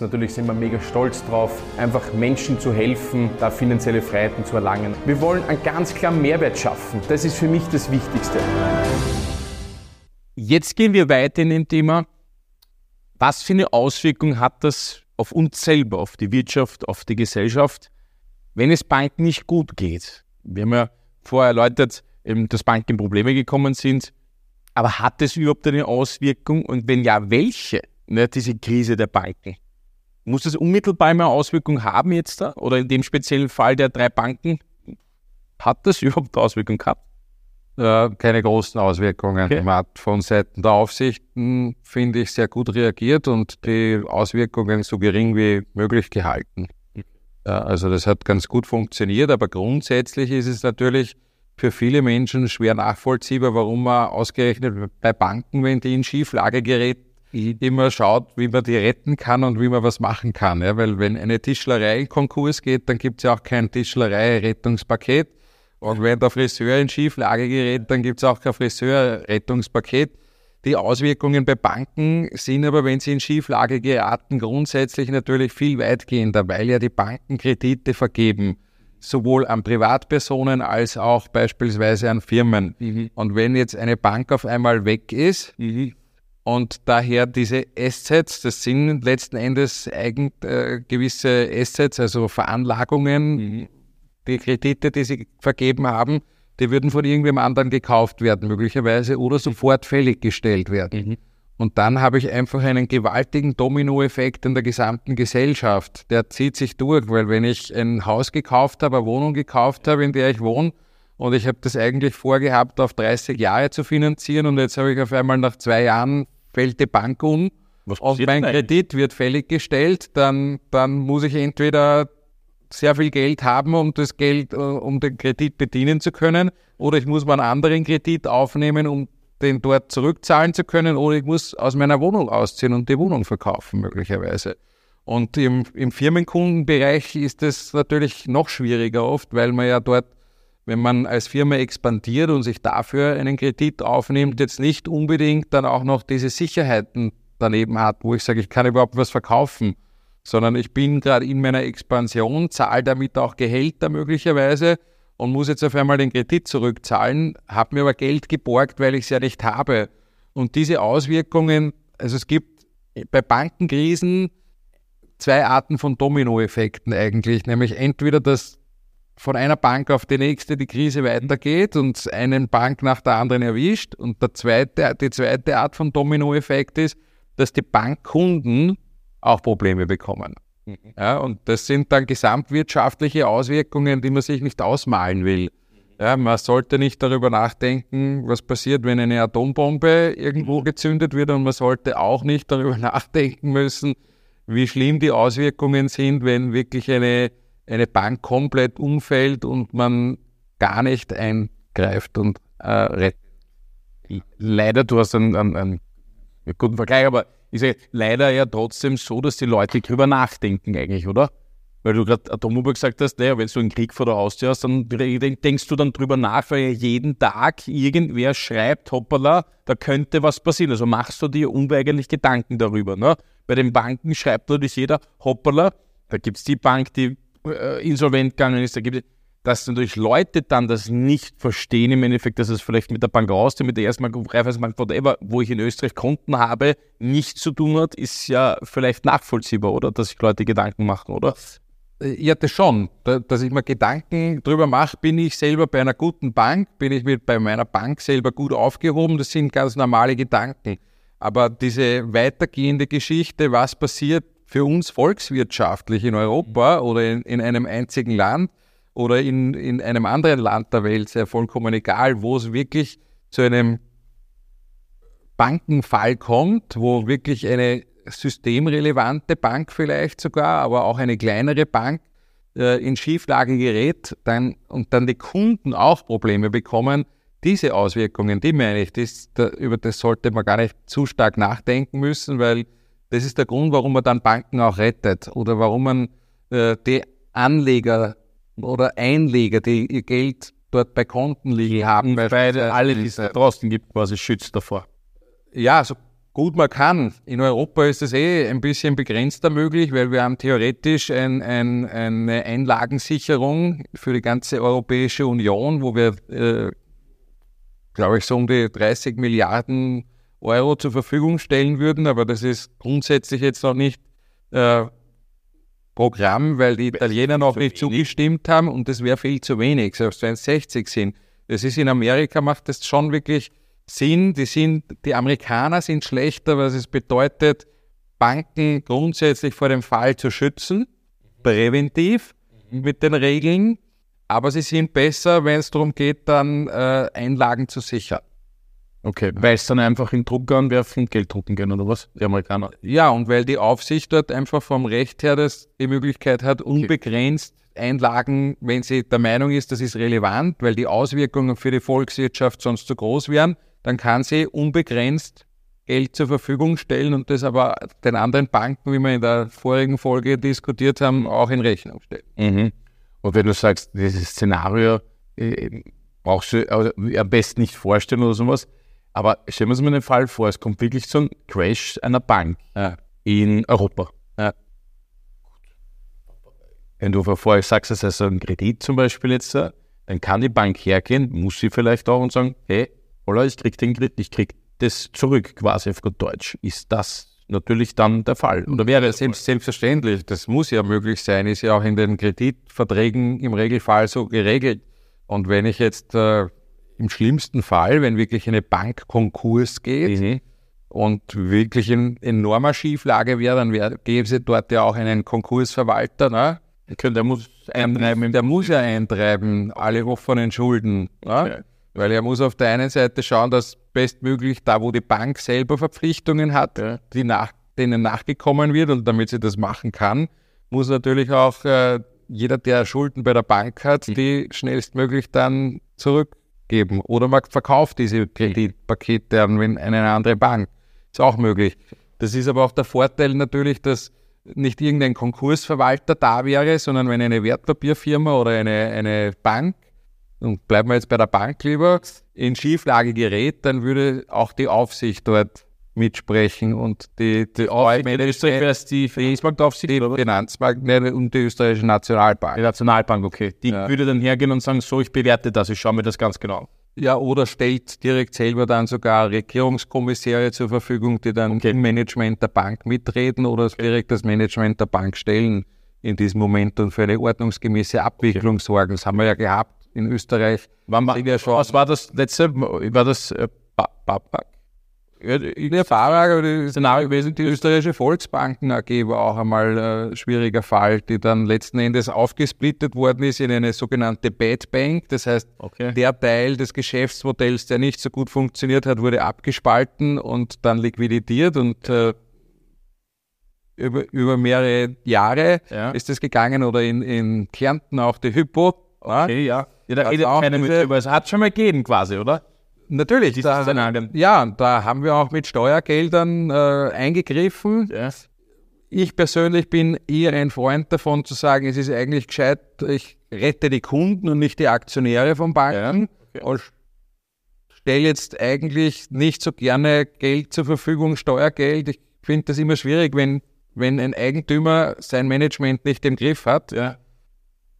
Natürlich sind wir mega stolz drauf, einfach Menschen zu helfen, da finanzielle Freiheiten zu erlangen. Wir wollen einen ganz klaren Mehrwert schaffen. Das ist für mich das Wichtigste. Jetzt gehen wir weiter in dem Thema. Was für eine Auswirkung hat das auf uns selber, auf die Wirtschaft, auf die Gesellschaft, wenn es Banken nicht gut geht? Wir haben ja vorher erläutert, dass Banken in Probleme gekommen sind. Aber hat es überhaupt eine Auswirkung und wenn ja, welche, ne, diese Krise der Banken? Muss das unmittelbar eine Auswirkung haben jetzt da? Oder in dem speziellen Fall der drei Banken? Hat das überhaupt Auswirkungen gehabt? Äh, keine großen Auswirkungen. Okay. Man hat von Seiten der Aufsichten, finde ich, sehr gut reagiert und die Auswirkungen so gering wie möglich gehalten. Ja, also das hat ganz gut funktioniert, aber grundsätzlich ist es natürlich für viele Menschen schwer nachvollziehbar, warum man ausgerechnet bei Banken, wenn die in Schieflage gerät, immer schaut, wie man die retten kann und wie man was machen kann. Ja, weil wenn eine Tischlerei in Konkurs geht, dann gibt es ja auch kein Tischlerei-Rettungspaket. Und wenn der Friseur in Schieflage gerät, dann gibt es auch kein Friseur-Rettungspaket. Die Auswirkungen bei Banken sind aber, wenn sie in Schieflage geraten, grundsätzlich natürlich viel weitgehender, weil ja die Banken Kredite vergeben sowohl an Privatpersonen als auch beispielsweise an Firmen. Mhm. Und wenn jetzt eine Bank auf einmal weg ist mhm. Und daher diese Assets, das sind letzten Endes eigen, äh, gewisse Assets, also Veranlagungen, mhm. die Kredite, die sie vergeben haben, die würden von irgendwem anderen gekauft werden, möglicherweise, oder sofort fällig gestellt werden. Mhm. Und dann habe ich einfach einen gewaltigen Dominoeffekt in der gesamten Gesellschaft. Der zieht sich durch, weil wenn ich ein Haus gekauft habe, eine Wohnung gekauft habe, in der ich wohne, und ich habe das eigentlich vorgehabt, auf 30 Jahre zu finanzieren, und jetzt habe ich auf einmal nach zwei Jahren fällt die Bank um. Und mein Kredit wird fällig gestellt, dann, dann muss ich entweder sehr viel Geld haben, um das Geld, äh, um den Kredit bedienen zu können, oder ich muss mal einen anderen Kredit aufnehmen, um den dort zurückzahlen zu können. Oder ich muss aus meiner Wohnung ausziehen und die Wohnung verkaufen möglicherweise. Und im, im Firmenkundenbereich ist es natürlich noch schwieriger oft, weil man ja dort, wenn man als Firma expandiert und sich dafür einen Kredit aufnimmt, jetzt nicht unbedingt dann auch noch diese Sicherheiten daneben hat, wo ich sage, ich kann überhaupt was verkaufen, sondern ich bin gerade in meiner Expansion, zahle damit auch Gehälter möglicherweise und muss jetzt auf einmal den Kredit zurückzahlen, habe mir aber Geld geborgt, weil ich es ja nicht habe. Und diese Auswirkungen, also es gibt bei Bankenkrisen zwei Arten von Dominoeffekten eigentlich, nämlich entweder, dass von einer Bank auf die nächste die Krise weitergeht und einen Bank nach der anderen erwischt. Und der zweite, die zweite Art von Dominoeffekt ist, dass die Bankkunden auch Probleme bekommen. Mhm. Ja, und das sind dann gesamtwirtschaftliche Auswirkungen, die man sich nicht ausmalen will. Ja, man sollte nicht darüber nachdenken, was passiert, wenn eine Atombombe irgendwo mhm. gezündet wird und man sollte auch nicht darüber nachdenken müssen, wie schlimm die Auswirkungen sind, wenn wirklich eine, eine Bank komplett umfällt und man gar nicht eingreift und äh, rettet. Leider, du hast einen, einen, einen guten Vergleich, aber ist ja leider ja trotzdem so, dass die Leute drüber nachdenken eigentlich, oder? Weil du gerade Atommobile gesagt hast, naja, wenn du einen Krieg vor der Haustür hast, dann denkst du dann drüber nach, weil ja jeden Tag irgendwer schreibt, hoppala, da könnte was passieren. Also machst du dir unweigerlich Gedanken darüber. Ne? Bei den Banken schreibt natürlich jeder, hoppala, da gibt es die Bank, die äh, insolvent gegangen ist, da gibt es dass natürlich Leute dann das nicht verstehen im Endeffekt, dass es vielleicht mit der Bank raus, mit der ersten Bank, whatever, wo ich in Österreich Konten habe, nichts zu tun hat, ist ja vielleicht nachvollziehbar, oder? Dass sich Leute Gedanken machen, oder? Äh, ja, das schon. Dass ich mir Gedanken drüber mache, bin ich selber bei einer guten Bank, bin ich mit bei meiner Bank selber gut aufgehoben, das sind ganz normale Gedanken. Aber diese weitergehende Geschichte, was passiert für uns volkswirtschaftlich in Europa oder in, in einem einzigen Land, oder in, in einem anderen Land der Welt, sehr vollkommen egal, wo es wirklich zu einem Bankenfall kommt, wo wirklich eine systemrelevante Bank vielleicht sogar, aber auch eine kleinere Bank äh, in Schieflage gerät dann, und dann die Kunden auch Probleme bekommen, diese Auswirkungen, die meine ich, das, da, über das sollte man gar nicht zu stark nachdenken müssen, weil das ist der Grund, warum man dann Banken auch rettet oder warum man äh, die Anleger oder Einleger, die ihr Geld dort bei Konten liegen haben. Beide, alle, die es da draußen gibt, quasi schützt davor. Ja, also Gut, man kann. In Europa ist das eh ein bisschen begrenzter möglich, weil wir haben theoretisch ein, ein, eine Einlagensicherung für die ganze Europäische Union, wo wir, äh, glaube ich, so um die 30 Milliarden Euro zur Verfügung stellen würden. Aber das ist grundsätzlich jetzt noch nicht äh, Programm, weil die Italiener noch nicht zugestimmt haben und das wäre viel zu wenig, selbst wenn es 60 sind. Das ist in Amerika, macht das schon wirklich Sinn. Die, sind, die Amerikaner sind schlechter, was es bedeutet, Banken grundsätzlich vor dem Fall zu schützen, präventiv mhm. mit den Regeln. Aber sie sind besser, wenn es darum geht, dann äh, Einlagen zu sichern. Okay, weil es dann einfach in Drucker anwerfen und Geld drucken können, oder was? Die Amerikaner. Ja, und weil die Aufsicht dort einfach vom Recht her das, die Möglichkeit hat, unbegrenzt Einlagen, wenn sie der Meinung ist, das ist relevant, weil die Auswirkungen für die Volkswirtschaft sonst zu groß wären, dann kann sie unbegrenzt Geld zur Verfügung stellen und das aber den anderen Banken, wie wir in der vorigen Folge diskutiert haben, auch in Rechnung stellen. Mhm. Und wenn du sagst, dieses Szenario äh, brauchst du also, am besten nicht vorstellen oder sowas, aber stellen wir uns mal den Fall vor, es kommt wirklich zu einem Crash einer Bank ja. in Europa. Ja. Wenn du vorher sagst, es ist ein Kredit zum Beispiel jetzt, dann kann die Bank hergehen, muss sie vielleicht auch und sagen, hey, oder ich krieg den Kredit, ich krieg das zurück quasi auf gut Deutsch. Ist das natürlich dann der Fall? Oder wäre es selbst, selbstverständlich, das muss ja möglich sein, ist ja auch in den Kreditverträgen im Regelfall so geregelt. Und wenn ich jetzt äh, im schlimmsten Fall, wenn wirklich eine Bank Konkurs geht mhm. und wirklich in enormer Schieflage wäre, dann wär, gäbe es dort ja auch einen Konkursverwalter. Ne? Der muss eintreiben, der muss ja eintreiben, alle offenen Schulden. Ne? Okay. Weil er muss auf der einen Seite schauen, dass bestmöglich da, wo die Bank selber Verpflichtungen hat, ja. die nach, denen nachgekommen wird und damit sie das machen kann, muss natürlich auch äh, jeder, der Schulden bei der Bank hat, mhm. die schnellstmöglich dann zurück geben. Oder man verkauft diese Kreditpakete an eine andere Bank. Ist auch möglich. Das ist aber auch der Vorteil natürlich, dass nicht irgendein Konkursverwalter da wäre, sondern wenn eine Wertpapierfirma oder eine, eine Bank, und bleiben wir jetzt bei der Bank lieber, in Schieflage gerät, dann würde auch die Aufsicht dort mitsprechen und die, die es die Finanzmarktaufsicht, die Finanzmarkt und die österreichische Nationalbank. Die Nationalbank, okay. Die ja. würde dann hergehen und sagen, so, ich bewerte das, ich schaue mir das ganz genau. Ja, oder stellt direkt selber dann sogar Regierungskommissäre zur Verfügung, die dann okay. im Management der Bank mitreden oder direkt das Management der Bank stellen in diesem Moment und für eine ordnungsgemäße Abwicklung okay. sorgen. Das haben wir ja gehabt in Österreich. Wann war, was war das letzte? War das äh, Babak? in der Fahrrad Szenario gewesen, die österreichische Volksbanken AG war auch einmal ein äh, schwieriger Fall, die dann letzten Endes aufgesplittet worden ist in eine sogenannte Bad Bank. Das heißt, okay. der Teil des Geschäftsmodells, der nicht so gut funktioniert hat, wurde abgespalten und dann liquidiert und äh, über, über mehrere Jahre ja. ist das gegangen oder in, in Kärnten auch die Hypo. Okay, ja. Ja, da redet keiner mit drüber. Es hat schon mal gegeben quasi, oder? Natürlich, da, ja, da haben wir auch mit Steuergeldern äh, eingegriffen. Yes. Ich persönlich bin eher ein Freund davon zu sagen, es ist eigentlich gescheit, ich rette die Kunden und nicht die Aktionäre von Banken. Ja. Okay. stelle jetzt eigentlich nicht so gerne Geld zur Verfügung, Steuergeld. Ich finde das immer schwierig, wenn, wenn ein Eigentümer sein Management nicht im Griff hat ja.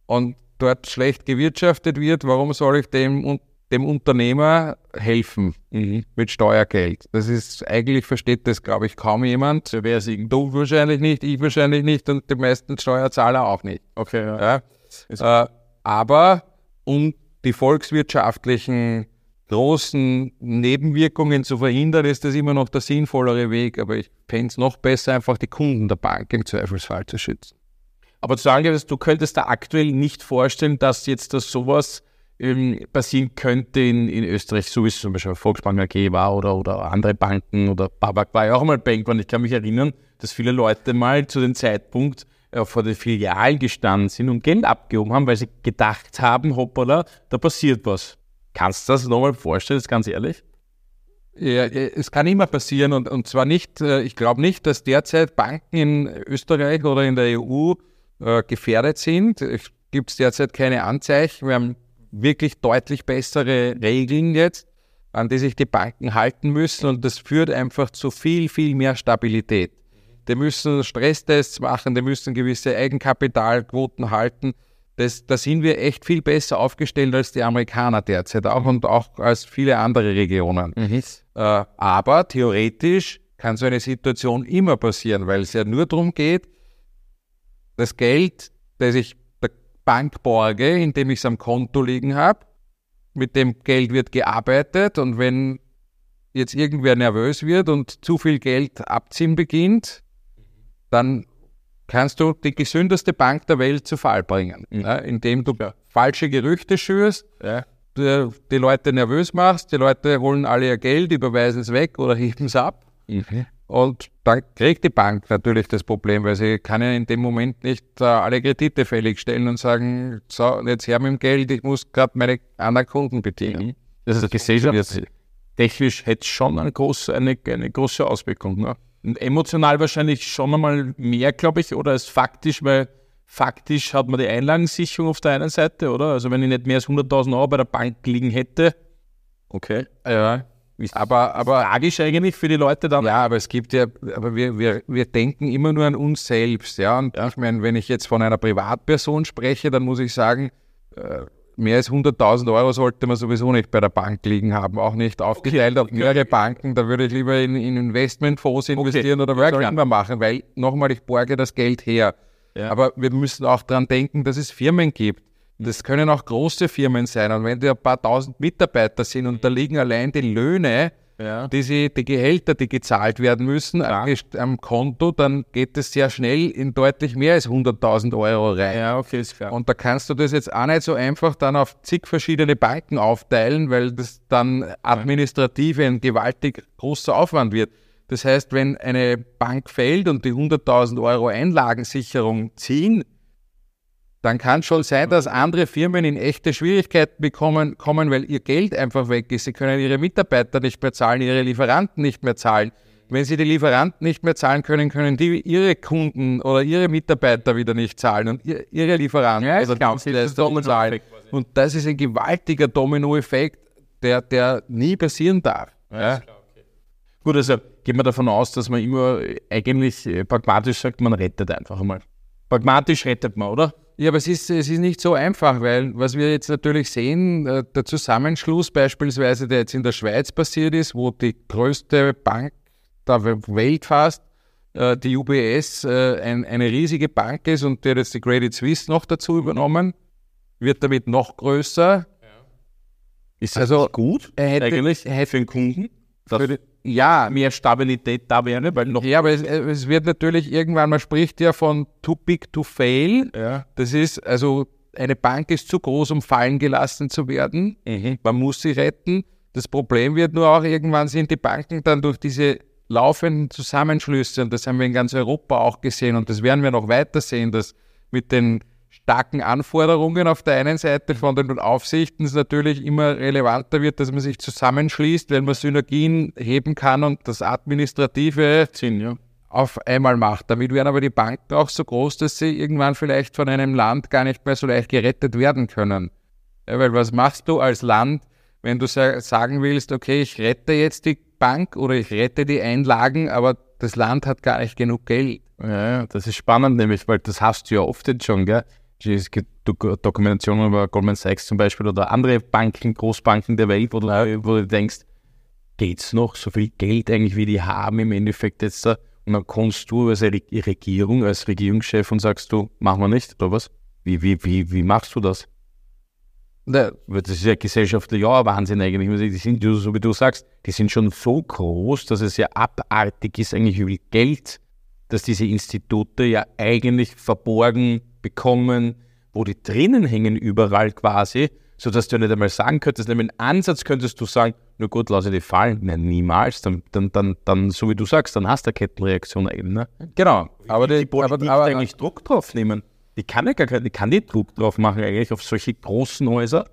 und dort schlecht gewirtschaftet wird. Warum soll ich dem dem Unternehmer helfen mhm. mit Steuergeld. Das ist, eigentlich versteht das, glaube ich, kaum jemand. So wäre es Du wahrscheinlich nicht, ich wahrscheinlich nicht und die meisten Steuerzahler auch nicht. Okay, ja. ja. Äh, aber um die volkswirtschaftlichen großen Nebenwirkungen zu verhindern, ist das immer noch der sinnvollere Weg. Aber ich fände es noch besser, einfach die Kunden der Bank im Zweifelsfall zu schützen. Aber zu sagen, du könntest da aktuell nicht vorstellen, dass jetzt das sowas ähm, passieren könnte in, in Österreich, so wie es zum Beispiel Volksbank AG war oder, oder andere Banken oder Babak war ja auch mal Bank. Und ich kann mich erinnern, dass viele Leute mal zu dem Zeitpunkt äh, vor den Filialen gestanden sind und Geld abgehoben haben, weil sie gedacht haben, hoppala, da passiert was. Kannst du das nochmal vorstellen, ist ganz ehrlich? Ja, es kann immer passieren und, und zwar nicht, äh, ich glaube nicht, dass derzeit Banken in Österreich oder in der EU äh, gefährdet sind. Es gibt derzeit keine Anzeichen. Wir haben wirklich deutlich bessere Regeln jetzt. an die sich die Banken halten müssen und das führt einfach zu viel, viel mehr Stabilität. Die müssen Stresstests machen, die müssen gewisse Eigenkapitalquoten halten. Das, da sind wir echt viel besser aufgestellt als die Amerikaner derzeit auch und auch als viele andere Regionen. Mhm. Äh, aber theoretisch kann so eine Situation immer passieren, weil es ja nur darum geht, das Geld, das ich Bank borge, indem ich es am Konto liegen habe, mit dem Geld wird gearbeitet und wenn jetzt irgendwer nervös wird und zu viel Geld abziehen beginnt, dann kannst du die gesündeste Bank der Welt zu Fall bringen, mhm. ja, indem du ja. falsche Gerüchte schürst, ja. die, die, Leute nervös machst, die Leute holen alle ihr Geld, überweisen es weg oder heben es ab. Mhm. Und dann kriegt die Bank natürlich das Problem, weil sie kann ja in dem Moment nicht äh, alle Kredite fällig stellen und sagen, so, jetzt her mit dem Geld, ich muss gerade meine anderen Kunden bedienen. Das ist gesellschaftstechnisch hätte schon eine große, eine, eine große Auswirkung. Ne? Und emotional wahrscheinlich schon einmal mehr, glaube ich, oder als faktisch, weil faktisch hat man die Einlagensicherung auf der einen Seite, oder? Also wenn ich nicht mehr als 100.000 Euro bei der Bank liegen hätte, okay. Ja, aber, aber tragisch eigentlich für die Leute dann. Ja, aber es gibt ja, aber wir, wir, wir denken immer nur an uns selbst, ja. Und ja. ich meine, wenn ich jetzt von einer Privatperson spreche, dann muss ich sagen, äh, mehr als 100.000 Euro sollte man sowieso nicht bei der Bank liegen haben, auch nicht aufgeteilt okay. auf mehrere Banken. Da würde ich lieber in, in Investmentfonds investieren okay. oder was auch immer machen, weil nochmal, ich borge das Geld her. Ja. Aber wir müssen auch daran denken, dass es Firmen gibt, das können auch große Firmen sein. Und wenn die ein paar tausend Mitarbeiter sind und da liegen allein die Löhne, ja. die, sie, die Gehälter, die gezahlt werden müssen, ja. am Konto, dann geht es sehr schnell in deutlich mehr als 100.000 Euro rein. Ja, okay, ist klar. Und da kannst du das jetzt auch nicht so einfach dann auf zig verschiedene Banken aufteilen, weil das dann administrativ ein gewaltig großer Aufwand wird. Das heißt, wenn eine Bank fällt und die 100.000 Euro Einlagensicherung ziehen, dann kann schon sein, dass andere Firmen in echte Schwierigkeiten bekommen, kommen, weil ihr Geld einfach weg ist. Sie können ihre Mitarbeiter nicht mehr zahlen, ihre Lieferanten nicht mehr zahlen. Wenn sie die Lieferanten nicht mehr zahlen können, können die ihre Kunden oder ihre Mitarbeiter wieder nicht zahlen und ihre Lieferanten ja, oder Dienstleister zahlen. Und das ist ein gewaltiger Dominoeffekt, der, der nie passieren darf. Ja, okay. Gut, also gehen wir davon aus, dass man immer eigentlich pragmatisch sagt, man rettet einfach einmal. Pragmatisch rettet man, oder? Ja, aber es ist, es ist nicht so einfach, weil was wir jetzt natürlich sehen, äh, der Zusammenschluss beispielsweise, der jetzt in der Schweiz passiert ist, wo die größte Bank der Welt fast, äh, die UBS, äh, ein, eine riesige Bank ist und der jetzt die Credit Suisse noch dazu übernommen, wird damit noch größer. Ja. Ist das also, gut er hätte, eigentlich für den Kunden? Für die, ja, mehr Stabilität da wäre, weil noch. Ja, aber es, es, wird natürlich irgendwann, man spricht ja von too big to fail. Ja. Das ist, also eine Bank ist zu groß, um fallen gelassen zu werden. Mhm. Man muss sie retten. Das Problem wird nur auch, irgendwann sind die Banken dann durch diese laufenden Zusammenschlüsse, und das haben wir in ganz Europa auch gesehen, und das werden wir noch weiter sehen, dass mit den starken Anforderungen auf der einen Seite von den Aufsichten es natürlich immer relevanter wird, dass man sich zusammenschließt, weil man Synergien heben kann und das administrative Sinn, ja. auf einmal macht. Damit werden aber die Banken auch so groß, dass sie irgendwann vielleicht von einem Land gar nicht mehr so leicht gerettet werden können. Ja, weil was machst du als Land, wenn du sagen willst, okay, ich rette jetzt die Bank oder ich rette die Einlagen, aber das Land hat gar nicht genug Geld. Ja, das ist spannend nämlich, weil das hast du ja oft jetzt schon, gell? Es gibt Dokumentationen über Goldman Sachs zum Beispiel oder andere Banken, Großbanken der Welt, wo du, wo du denkst, geht's noch so viel Geld eigentlich, wie die haben im Endeffekt jetzt da? Und dann kommst du als Regierung, als Regierungschef und sagst du, machen wir nicht, oder was? Wie, wie, wie, wie machst du das? Das ist ja gesellschaftlich ja Wahnsinn eigentlich. Die sind, so wie du sagst, die sind schon so groß, dass es ja abartig ist, eigentlich viel Geld, dass diese Institute ja eigentlich verborgen bekommen, wo die drinnen hängen überall quasi, sodass du nicht einmal sagen könntest, nämlich im Ansatz könntest du sagen, nur gut, lasse die fallen. Nein, niemals. Dann, dann, dann, dann, so wie du sagst, dann hast du eine Kettenreaktion eigentlich. Ne? Genau. Aber die, die Politik aber, aber, eigentlich Druck drauf nehmen. Die kann ja gar keine, die kann nicht Druck drauf machen eigentlich auf solche großen Häuser.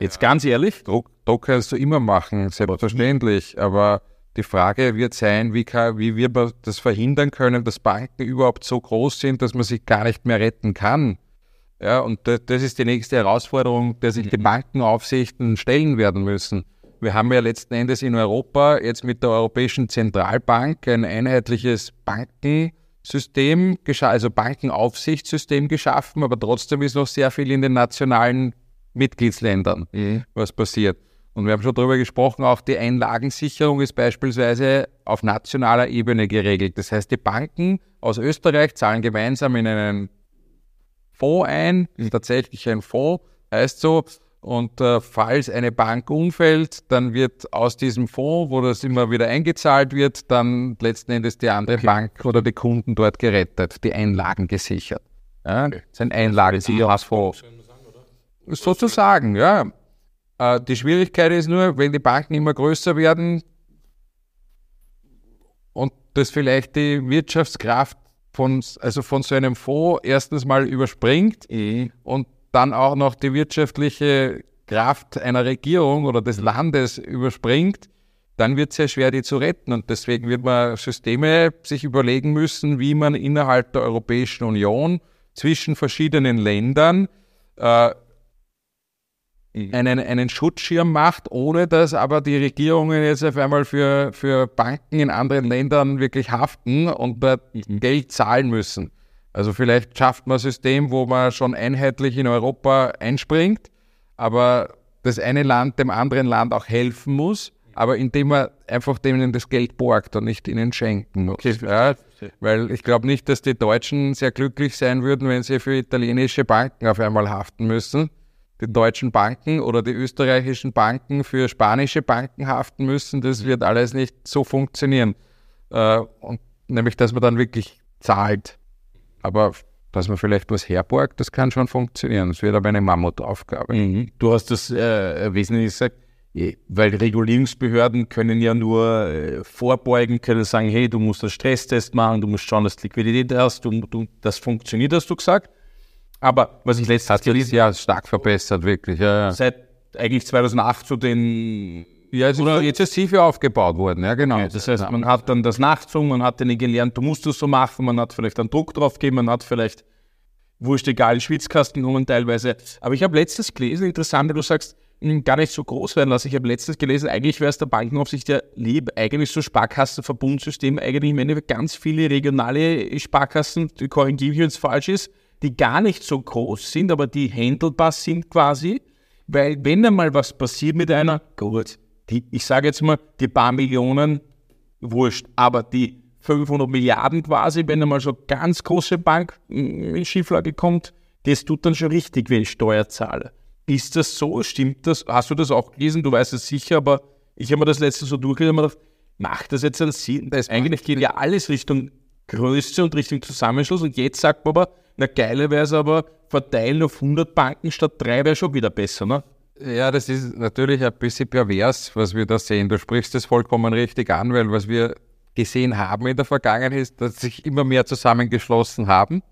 Jetzt ja. ganz ehrlich. Druck, Druck kannst du immer machen, selbstverständlich. Aber die Frage wird sein, wie, kann, wie wir das verhindern können, dass Banken überhaupt so groß sind, dass man sich gar nicht mehr retten kann. Ja, und das, ist die nächste Herausforderung, der sich die mhm. Bankenaufsichten stellen werden müssen. Wir haben ja letzten Endes in Europa jetzt mit der Europäischen Zentralbank ein einheitliches Bankensystem, also Bankenaufsichtssystem geschaffen, aber trotzdem ist noch sehr viel in den nationalen Mitgliedsländern, mhm. was passiert. Und wir haben schon darüber gesprochen, auch die Einlagensicherung ist beispielsweise auf nationaler Ebene geregelt. Das heißt, die Banken aus Österreich zahlen gemeinsam in einen Fonds ein, ist tatsächlich ein Fonds, heißt so, und äh, falls eine Bank umfällt, dann wird aus diesem Fonds, wo das immer wieder eingezahlt wird, dann letzten Endes die andere okay. Bank oder die Kunden dort gerettet, die Einlagen gesichert. Ja, okay. Das ist ein Einlagensicherungsfonds. Sozusagen, ja. Äh, die Schwierigkeit ist nur, wenn die Banken immer größer werden und das vielleicht die Wirtschaftskraft von, also von so einem Fonds erstens mal überspringt mhm. und dann auch noch die wirtschaftliche Kraft einer Regierung oder des Landes überspringt, dann wird es sehr schwer, die zu retten. Und deswegen wird man Systeme sich überlegen müssen, wie man innerhalb der Europäischen Union zwischen verschiedenen Ländern äh. Einen, einen Schutzschirm macht, ohne dass aber die Regierungen jetzt auf einmal für, für Banken in anderen Ländern wirklich haften und dort mhm. Geld zahlen müssen. Also vielleicht schafft man ein System, wo man schon einheitlich in Europa einspringt, aber das eine Land dem anderen Land auch helfen muss, aber indem man einfach denen das Geld borgt und nicht ihnen schenken muss. Okay. Ja, weil ich glaube nicht, dass die Deutschen sehr glücklich sein würden, wenn sie für italienische Banken auf einmal haften müssen die deutschen Banken oder die österreichischen Banken für spanische Banken haften müssen. Das wird alles nicht so funktionieren. Äh, und nämlich, dass man dann wirklich zahlt. Aber dass man vielleicht was herborgt, das kann schon funktionieren. Das wird aber eine Mammutaufgabe. Mhm. Du hast das äh, wesentlich gesagt, weil Regulierungsbehörden können ja nur äh, vorbeugen, können sagen, hey, du musst einen Stresstest machen, du musst schauen, dass du Liquidität hast, du, du, das funktioniert, hast du gesagt. Aber was ich letztes Jahr gelesen ja stark verbessert, wirklich. Ja, ja. Seit eigentlich 2008 zu den ja, es ist jetzt ist Sifi aufgebaut worden, ja genau. Ja, das heißt, man hat dann das Nachzungen, man hat denen gelernt, du musst das so machen, man hat vielleicht einen Druck drauf gegeben, man hat vielleicht, wurscht egal, Schwitzkasten genommen teilweise. Aber ich habe letztes gelesen, interessant, du sagst, hm, gar nicht so groß werden lassen. Ich habe letztes gelesen, eigentlich wäre es der Bankenaufsicht ja lieb, eigentlich so Sparkassenverbundsystem, eigentlich im Endeffekt ganz viele regionale Sparkassen, die korrigiere ich, wenn es falsch ist, die gar nicht so groß sind, aber die handelbar sind quasi, weil wenn einmal was passiert mit einer, gut, die, ich sage jetzt mal, die paar Millionen, wurscht, aber die 500 Milliarden quasi, wenn einmal so ganz große Bank in Schieflage kommt, das tut dann schon richtig weh, Steuerzahler. Ist das so? Stimmt das? Hast du das auch gelesen? Du weißt es sicher, aber ich habe mir das letzte so durchgelesen und gedacht, macht das jetzt einen Sinn? Das eigentlich geht ja alles Richtung Größe und Richtung Zusammenschluss und jetzt sagt man aber, na geiler wäre es aber, verteilen auf 100 Banken statt drei wäre schon wieder besser, ne? Ja, das ist natürlich ein bisschen pervers, was wir da sehen. Du sprichst das vollkommen richtig an, weil was wir gesehen haben in der Vergangenheit ist, dass sich immer mehr zusammengeschlossen haben,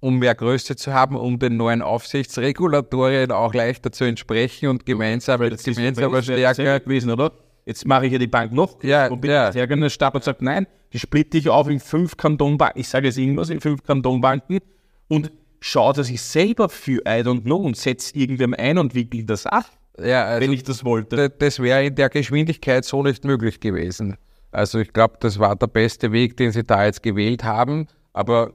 um mehr Größe zu haben, um den neuen Aufsichtsregulatorien auch leichter zu entsprechen und gemeinsam, gemeinsam stärker gewesen, oder? Jetzt mache ich ja die Bank noch ja, und bin ja. sehr gerne Stab und sagt, nein, die splitte ich auf in fünf Kantonbanken. Ich sage jetzt irgendwas in fünf Kantonbanken und schaue, dass ich selber für I don't know und setze irgendwem ein und wickel das ab, ja, also wenn ich das wollte. Das wäre in der Geschwindigkeit so nicht möglich gewesen. Also ich glaube, das war der beste Weg, den sie da jetzt gewählt haben. Aber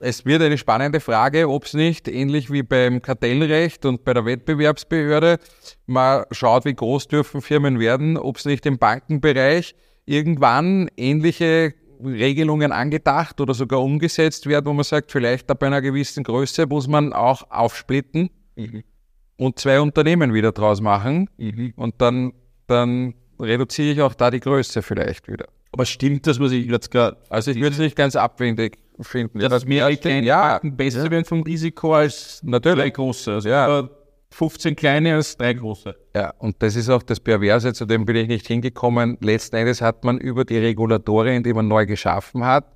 es wird eine spannende Frage, ob es nicht, ähnlich wie beim Kartellrecht und bei der Wettbewerbsbehörde, man schaut, wie groß dürfen Firmen werden, ob es nicht im Bankenbereich irgendwann ähnliche Regelungen angedacht oder sogar umgesetzt werden, wo man sagt, vielleicht ab einer gewissen Größe muss man auch aufsplitten mhm. und zwei Unternehmen wieder draus machen mhm. und dann, dann reduziere ich auch da die Größe vielleicht wieder. Aber stimmt das, was ich jetzt gerade... Also ich würde es nicht ganz abwendig finden. Dass mehr kleine ja, Banken besser ja. werden vom Risiko als natürlich drei große. Also ja. 15 kleine als drei große. Ja, und das ist auch das Perverse, zu dem bin ich nicht hingekommen. Letzten Endes hat man über die Regulatorien, die man neu geschaffen hat,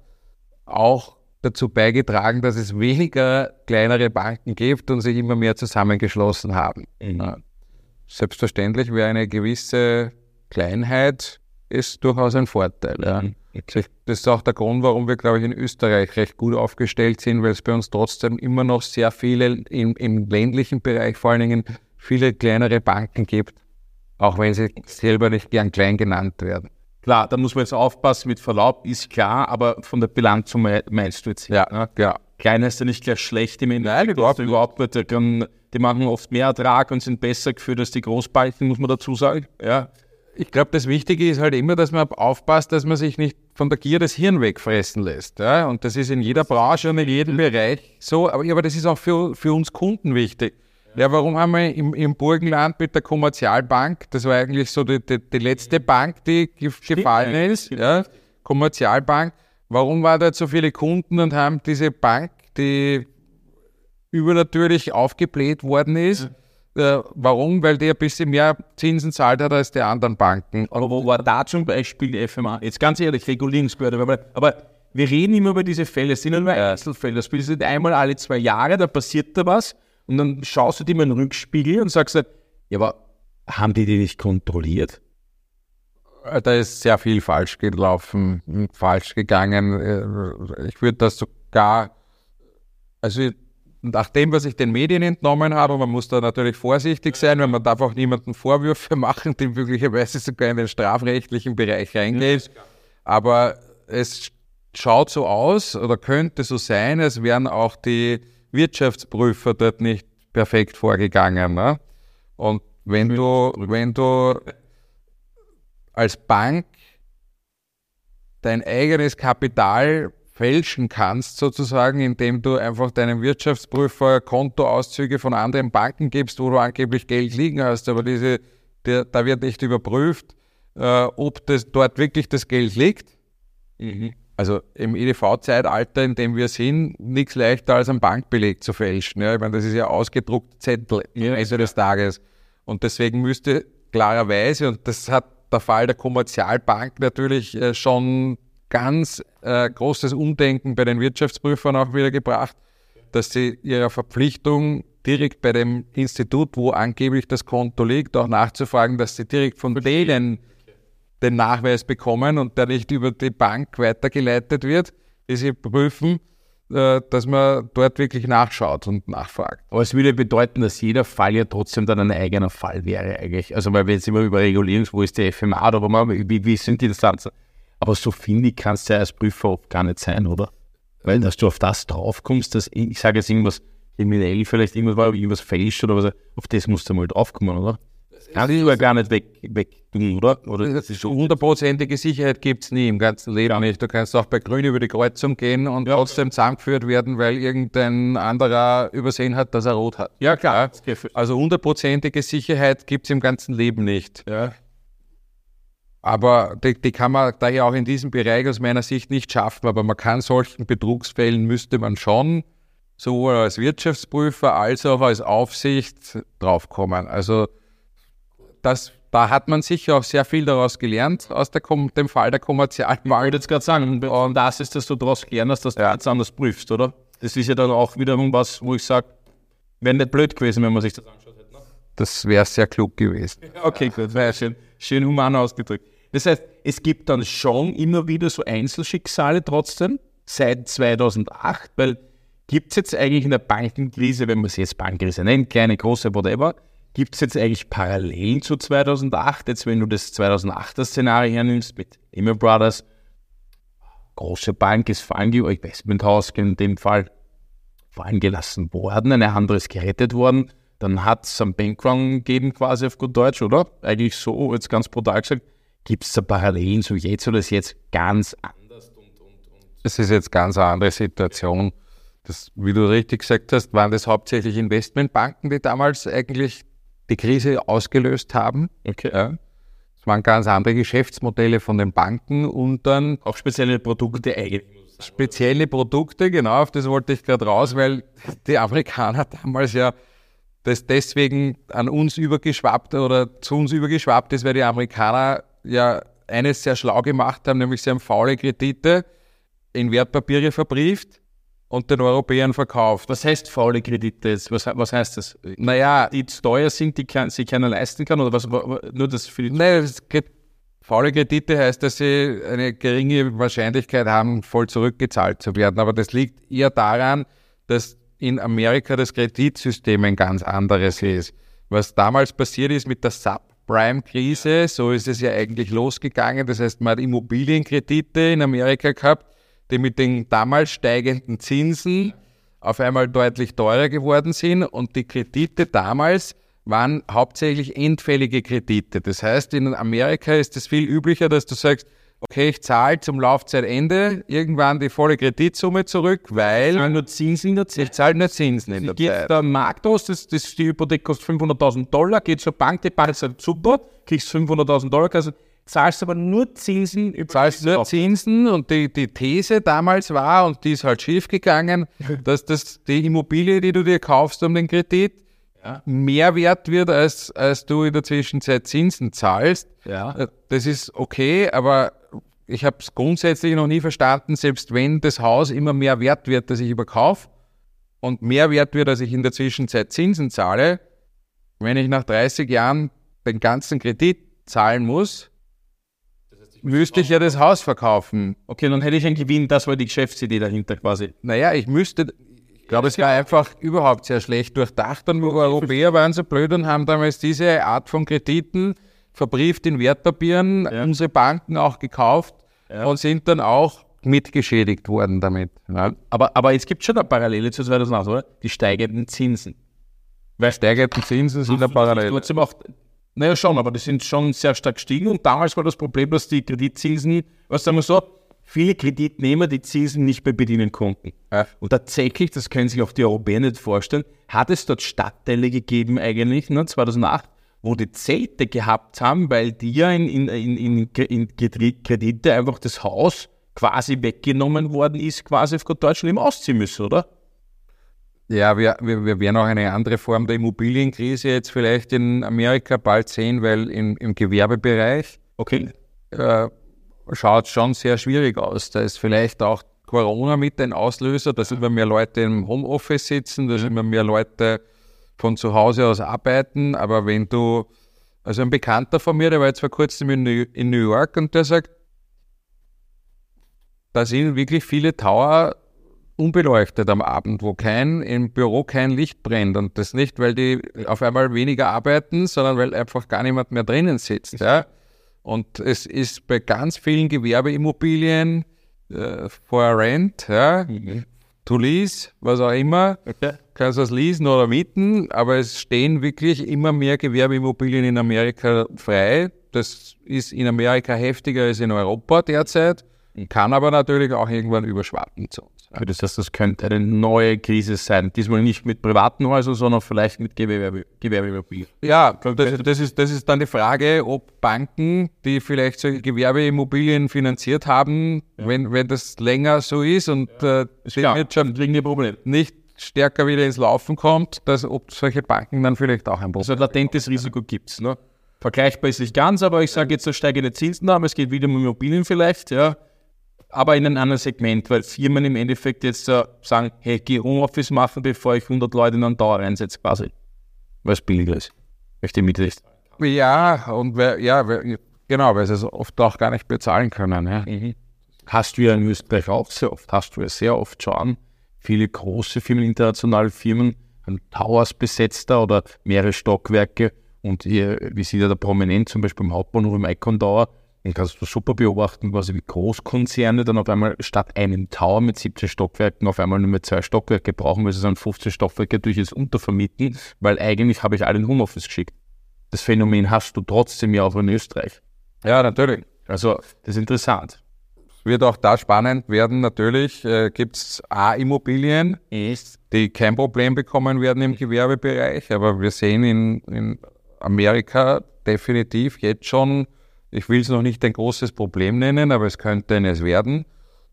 auch dazu beigetragen, dass es weniger kleinere Banken gibt und sich immer mehr zusammengeschlossen haben. Mhm. Ja. Selbstverständlich wäre eine gewisse Kleinheit ist durchaus ein Vorteil. Ja. Mhm. Das ist auch der Grund, warum wir, glaube ich, in Österreich recht gut aufgestellt sind, weil es bei uns trotzdem immer noch sehr viele im, im ländlichen Bereich vor allen Dingen viele kleinere Banken gibt, auch wenn sie selber nicht gern klein genannt werden. Klar, da muss man jetzt aufpassen, mit Verlaub ist klar, aber von der Bilanz meinst du jetzt ja, ne? ja. Klein ist ja nicht gleich schlecht im Endeffekt. Nein, überhaupt, überhaupt nicht. Die machen oft mehr Ertrag und sind besser geführt als die Großbalken, muss man dazu sagen. Ja. Ich glaube, das Wichtige ist halt immer, dass man aufpasst, dass man sich nicht von der Gier das Hirn wegfressen lässt. Ja? Und das ist in jeder Branche und in jedem Bereich so. Aber, aber das ist auch für, für uns Kunden wichtig. Ja, warum haben wir im, im Burgenland mit der Kommerzialbank, das war eigentlich so die, die, die letzte Bank, die gefallen ist, ja, Kommerzialbank, warum waren da so viele Kunden und haben diese Bank, die übernatürlich aufgebläht worden ist, warum? Weil die ein bisschen mehr Zinsen zahlt hat als die anderen Banken. Aber wo war da zum Beispiel die FMA? Jetzt ganz ehrlich, Regulierungsbehörde, aber wir reden immer über diese Fälle, es sind nur Einzelfälle, das passiert einmal alle zwei Jahre, da passiert da was und dann schaust du dir mal in den Rückspiegel und sagst, ja, aber haben die die nicht kontrolliert? Äh, da ist sehr viel falsch gelaufen, falsch gegangen. Äh, ich würde das sogar, also nach dem, was ich den Medien entnommen habe, man muss da natürlich vorsichtig sein, weil man darf auch niemanden Vorwürfe machen, die möglicherweise sogar in den strafrechtlichen Bereich reingehen. Aber es schaut so aus oder könnte so sein, als wären auch die Wirtschaftsprüfer dort nicht perfekt vorgegangen. Ne? Und wenn du, wenn du als Bank dein eigenes Kapital fälschen kannst, sozusagen, indem du einfach deinem Wirtschaftsprüfer Kontoauszüge von anderen Banken gibst, wo du angeblich Geld liegen hast, aber diese, der, da wird nicht überprüft, äh, ob das dort wirklich das Geld liegt. Mhm also im EDV-Zeitalter, in dem wir sind, nichts leichter als einen Bankbeleg zu fälschen. Ja? Ich meine, das ist ja ausgedruckt Zettel am Ende des Tages. Und deswegen müsste klarerweise, und das hat der Fall der Kommerzialbank natürlich äh, schon ganz äh, großes Umdenken bei den Wirtschaftsprüfern auch wieder gebracht, dass sie ihrer Verpflichtung direkt bei dem Institut, wo angeblich das Konto liegt, auch nachzufragen, dass sie direkt von denen den Nachweis bekommen und der nicht über die Bank weitergeleitet wird, die sie prüfen, äh, dass man dort wirklich nachschaut und nachfragt. Aber es würde bedeuten, dass jeder Fall ja trotzdem dann ein eigener Fall wäre eigentlich. Also weil wir jetzt immer über Regulierungs, wo ist die FMA oder wie, wie sind die Instanzen? Aber so finde ich, kannst du ja als Prüfer oft gar nicht sein, oder? Weil dass du auf das draufkommst, dass ich, ich sage jetzt irgendwas kriminell vielleicht irgendwas war, irgendwas fälscht oder was, auf das musst du mal draufkommen, oder? Kann ich aber gar nicht weg, weg tun, oder? oder das ist hundertprozentige Sicherheit gibt es nie im ganzen Leben ja. nicht. Du kannst auch bei Grün über die Kreuzung gehen und ja. trotzdem zusammengeführt werden, weil irgendein anderer übersehen hat, dass er rot hat. Ja, klar. Ja? Also hundertprozentige Sicherheit gibt es im ganzen Leben nicht. Ja. Aber die, die, kann man daher auch in diesem Bereich aus meiner Sicht nicht schaffen. Aber man kann solchen Betrugsfällen müsste man schon sowohl als Wirtschaftsprüfer als auch als Aufsicht draufkommen. Also das, da hat man sicher auch sehr viel daraus gelernt, aus der, dem Fall der Kommerzialbank. Ich wollte jetzt gerade sagen, und das ist, dass du daraus gelernt hast, dass du ja. jetzt anders prüfst, oder? Das ist ja dann auch wiederum was, wo ich sage, wäre nicht blöd gewesen, wenn man sich das anschaut? Das wäre sehr klug gewesen. okay, gut, wäre schön, schön human ausgedrückt. Das heißt, es gibt dann schon immer wieder so Einzelschicksale trotzdem, seit 2008, weil gibt es jetzt eigentlich in der Bankenkrise, wenn man es jetzt Bankenkrise nennt, kleine, große, whatever, Gibt es jetzt eigentlich Parallelen zu 2008? Jetzt, wenn du das 2008er Szenario hernimmst mit Lehman Brothers, große Bank ist fallen, Investmenthaus in dem Fall fallen gelassen worden, ein anderes gerettet worden, dann hat es einen Bankrun gegeben quasi auf gut Deutsch, oder? Eigentlich so, jetzt ganz brutal gesagt. Gibt es da Parallelen zu jetzt oder ist jetzt ganz anders? Und, und, und es ist jetzt ganz eine andere Situation. Das, wie du richtig gesagt hast, waren das hauptsächlich Investmentbanken, die damals eigentlich die Krise ausgelöst haben. Okay. Ja. Es waren ganz andere Geschäftsmodelle von den Banken und dann auch spezielle Produkte eigentlich. Spezielle Produkte, genau, auf das wollte ich gerade raus, weil die Amerikaner damals ja das deswegen an uns übergeschwappt oder zu uns übergeschwappt ist, weil die Amerikaner ja eines sehr schlau gemacht haben, nämlich sie haben faule Kredite in Wertpapiere verbrieft und den Europäern verkauft. Was heißt faule Kredite? Was, was heißt das? Naja, die teuer sind, die kann, sich keiner leisten kann oder was? Nur das für die. Nein, faule Kredite heißt, dass sie eine geringe Wahrscheinlichkeit haben, voll zurückgezahlt zu werden. Aber das liegt eher daran, dass in Amerika das Kreditsystem ein ganz anderes ist. Was damals passiert ist mit der Sub Subprime-Krise, so ist es ja eigentlich losgegangen. Das heißt, man hat Immobilienkredite in Amerika gehabt, die mit den damals steigenden Zinsen auf einmal deutlich teurer geworden sind und die Kredite damals waren hauptsächlich endfällige Kredite. Das heißt, in Amerika ist es viel üblicher, dass du sagst, okay, ich zahle zum Laufzeitende irgendwann die volle Kreditsumme zurück, weil... Ich zahle nur Zinsen in der Zeit. Ich zahle nur Zinsen in der geht Zeit. der Markt aus, das, das, die Hypothek kostet 500.000 Dollar, geht zur Bank, die Bank sagt, super, kriegst 500.000 Dollar, also zahlst aber nur Zinsen über zahlst nur Zinsen und die, die These damals war, und die ist halt schief gegangen, dass das die Immobilie, die du dir kaufst um den Kredit, ja. mehr wert wird, als, als du in der Zwischenzeit Zinsen zahlst. Ja. Äh, das ist okay, aber ich habe es grundsätzlich noch nie verstanden, selbst wenn das Haus immer mehr wert wird, dass ich überkaufe und mehr wert wird, als ich in der Zwischenzeit Zinsen zahle, wenn ich nach 30 Jahren den ganzen Kredit zahlen muss, das heißt, ich müsste ich ja das Haus verkaufen. Okay, dann hätte ich einen Gewinn, das war die Geschäftsidee dahinter quasi. Naja, ich müsste, ich glaube, es war einfach überhaupt sehr schlecht durchdacht und wir Europäer waren so blöd und haben damals diese Art von Krediten verbrieft in Wertpapieren, ja. unsere Banken auch gekauft ja. und sind dann auch mitgeschädigt worden damit. Ja. Aber, aber es gibt schon eine Parallele zu 2008, oder? Die steigenden Zinsen. Weil steigende Zinsen sind eine Parallele. Trotzdem auch, naja, schon, aber die sind schon sehr stark gestiegen und damals war das Problem, dass die Kreditzinsen, was sagen wir so, viele Kreditnehmer die Zinsen nicht mehr bedienen konnten. Ja. Und tatsächlich, das können sich auch die Europäer nicht vorstellen, hat es dort Stadtteile gegeben eigentlich, ne, 2008, wo die Zelte gehabt haben, weil die ja in, in, in, in Kredite einfach das Haus quasi weggenommen worden ist, quasi von Deutschland eben ausziehen müssen, oder? Ja, wir, wir, wir werden auch eine andere Form der Immobilienkrise jetzt vielleicht in Amerika bald sehen, weil im, im Gewerbebereich okay. äh, schaut schon sehr schwierig aus. Da ist vielleicht auch Corona mit ein Auslöser, dass immer mehr Leute im Homeoffice sitzen, dass immer mehr Leute von zu Hause aus arbeiten, aber wenn du, also ein Bekannter von mir, der war jetzt vor kurzem in New, in New York und der sagt, da sind wirklich viele Tower unbeleuchtet am Abend, wo kein, im Büro kein Licht brennt. Und das nicht, weil die auf einmal weniger arbeiten, sondern weil einfach gar niemand mehr drinnen sitzt. Ja? Und es ist bei ganz vielen Gewerbeimmobilien äh, for rent, ja, mhm to lease, was auch immer. Okay. Kannst du das leasen oder mieten, aber es stehen wirklich immer mehr Gewerbeimmobilien in Amerika frei. Das ist in Amerika heftiger als in Europa derzeit, kann aber natürlich auch irgendwann überschwappen zu uns. Das heißt, das könnte eine neue Krise sein. Diesmal nicht mit privaten Häusern, sondern vielleicht mit Gewerbe, Gewerbeimmobilien. Ja, das, das, ist, das ist dann die Frage, ob Banken, die vielleicht solche Gewerbeimmobilien finanziert haben, ja. wenn, wenn das länger so ist und ja. äh, die Wirtschaft Problem. nicht stärker wieder ins Laufen kommt, dass ob solche Banken dann vielleicht auch ein Problem Also latentes Risiko gibt es. Ne? Vergleichbar ist nicht ganz, aber ich sage jetzt, so steigende Zinsen haben, es geht wieder um Immobilien vielleicht, ja aber in einem anderen Segment, weil Firmen im Endeffekt jetzt uh, sagen, hey, geh Homeoffice machen, bevor ich 100 Leute in einen Dauer reinsetze, quasi. Weil es billiger ist. Möchte Miete ist. Ja, und ja, genau, weil sie es oft auch gar nicht bezahlen können. Ja. Mhm. Hast du ja in Österreich auch sehr oft, hast du ja sehr oft schon viele große Firmen, internationale Firmen, ein Towers besetzter oder mehrere Stockwerke und hier, wie sieht ja der Prominent, zum Beispiel im Hauptbahnhof im Icon Tower, dann kannst du super beobachten, quasi wie Großkonzerne dann auf einmal statt einem Tower mit 17 Stockwerken auf einmal nur mehr zwei Stockwerke brauchen, weil sie dann 15 Stockwerke durch jetzt untervermieten, weil eigentlich habe ich alle in Homeoffice geschickt. Das Phänomen hast du trotzdem ja auch in Österreich. Ja, natürlich. Also, das ist interessant. Wird auch da spannend werden. Natürlich äh, gibt es A-Immobilien, die kein Problem bekommen werden im Gewerbebereich, aber wir sehen in, in Amerika definitiv jetzt schon ich will es noch nicht ein großes Problem nennen, aber es könnte eines werden.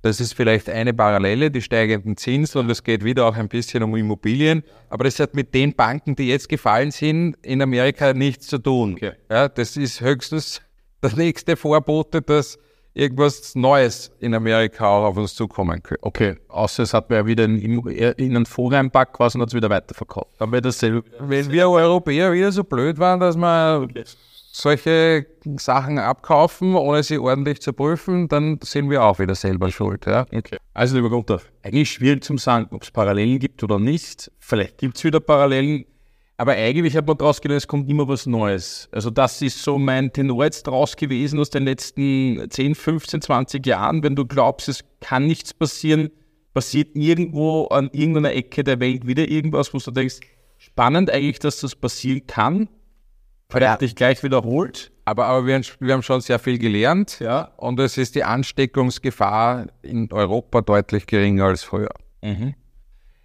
Das ist vielleicht eine Parallele, die steigenden Zinsen und es geht wieder auch ein bisschen um Immobilien. Aber das hat mit den Banken, die jetzt gefallen sind, in Amerika nichts zu tun. Okay. Ja, das ist höchstens das nächste Vorbote, dass irgendwas Neues in Amerika auch auf uns zukommen könnte. Okay, außer es hat man ja wieder in, in einen Fonds reinpackt quasi und hat es wieder weiterverkauft. Dann wir dasselbe. Wenn wir Europäer wieder so blöd waren, dass wir okay solche Sachen abkaufen, ohne sie ordentlich zu prüfen, dann sind wir auch wieder selber schuld. Ja? Okay. Also, lieber Gunther, eigentlich schwierig zu sagen, ob es Parallelen gibt oder nicht. Vielleicht gibt es wieder Parallelen. Aber eigentlich hat man daraus gelernt, es kommt immer was Neues. Also das ist so mein Tenor jetzt draus gewesen aus den letzten 10, 15, 20 Jahren. Wenn du glaubst, es kann nichts passieren, passiert irgendwo an irgendeiner Ecke der Welt wieder irgendwas, wo du denkst, spannend eigentlich, dass das passieren kann. Vielleicht dich gleich wiederholt. Aber, aber wir, haben, wir haben schon sehr viel gelernt. Ja. Und es ist die Ansteckungsgefahr in Europa deutlich geringer als früher. Mhm.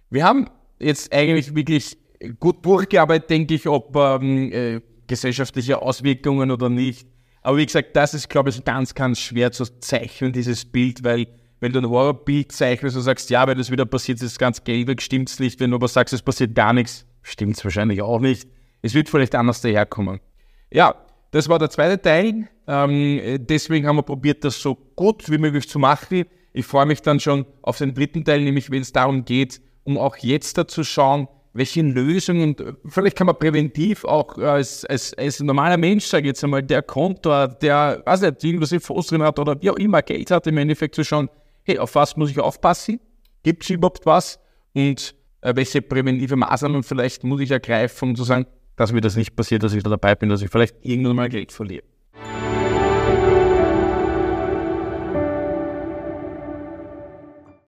Wir haben jetzt eigentlich wirklich gut durchgearbeitet, denke ich, ob ähm, äh, gesellschaftliche Auswirkungen oder nicht. Aber wie gesagt, das ist, glaube ich, ganz, ganz schwer zu zeichnen, dieses Bild, weil wenn du ein Horrorbild zeichnest und sagst, ja, wenn das wieder passiert, ist es ganz gelb, stimmt es nicht. Wenn du aber sagst, es passiert gar nichts, stimmt es wahrscheinlich auch nicht. Es wird vielleicht anders daherkommen. Ja, das war der zweite Teil. Ähm, deswegen haben wir probiert, das so gut wie möglich zu machen. Ich freue mich dann schon auf den dritten Teil, nämlich wenn es darum geht, um auch jetzt da zu schauen, welche Lösungen, vielleicht kann man präventiv auch als, als, als normaler Mensch, sage ich jetzt einmal, der Konto, der, weiß nicht, irgendwas im Fuß drin hat oder wie auch immer Geld hat, im Endeffekt zu schauen, hey, auf was muss ich aufpassen? Gibt es überhaupt was? Und äh, welche präventive Maßnahmen vielleicht muss ich ergreifen, um zu sagen, dass mir das nicht passiert, dass ich da dabei bin, dass ich vielleicht irgendwann mal Geld verliere.